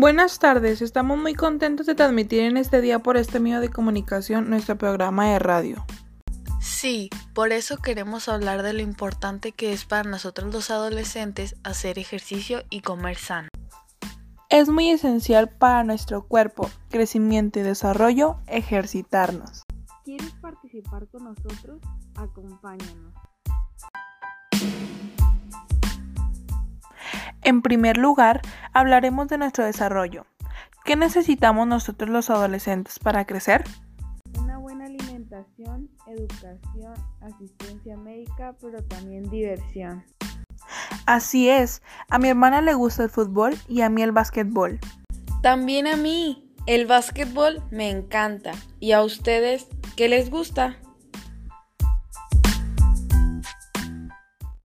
Buenas tardes, estamos muy contentos de transmitir en este día por este medio de comunicación nuestro programa de radio. Sí, por eso queremos hablar de lo importante que es para nosotros los adolescentes hacer ejercicio y comer sano. Es muy esencial para nuestro cuerpo, crecimiento y desarrollo ejercitarnos. ¿Quieres participar con nosotros? Acompáñanos. En primer lugar, hablaremos de nuestro desarrollo. ¿Qué necesitamos nosotros los adolescentes para crecer? Una buena alimentación, educación, asistencia médica, pero también diversión. Así es, a mi hermana le gusta el fútbol y a mí el básquetbol. También a mí, el básquetbol me encanta. ¿Y a ustedes qué les gusta?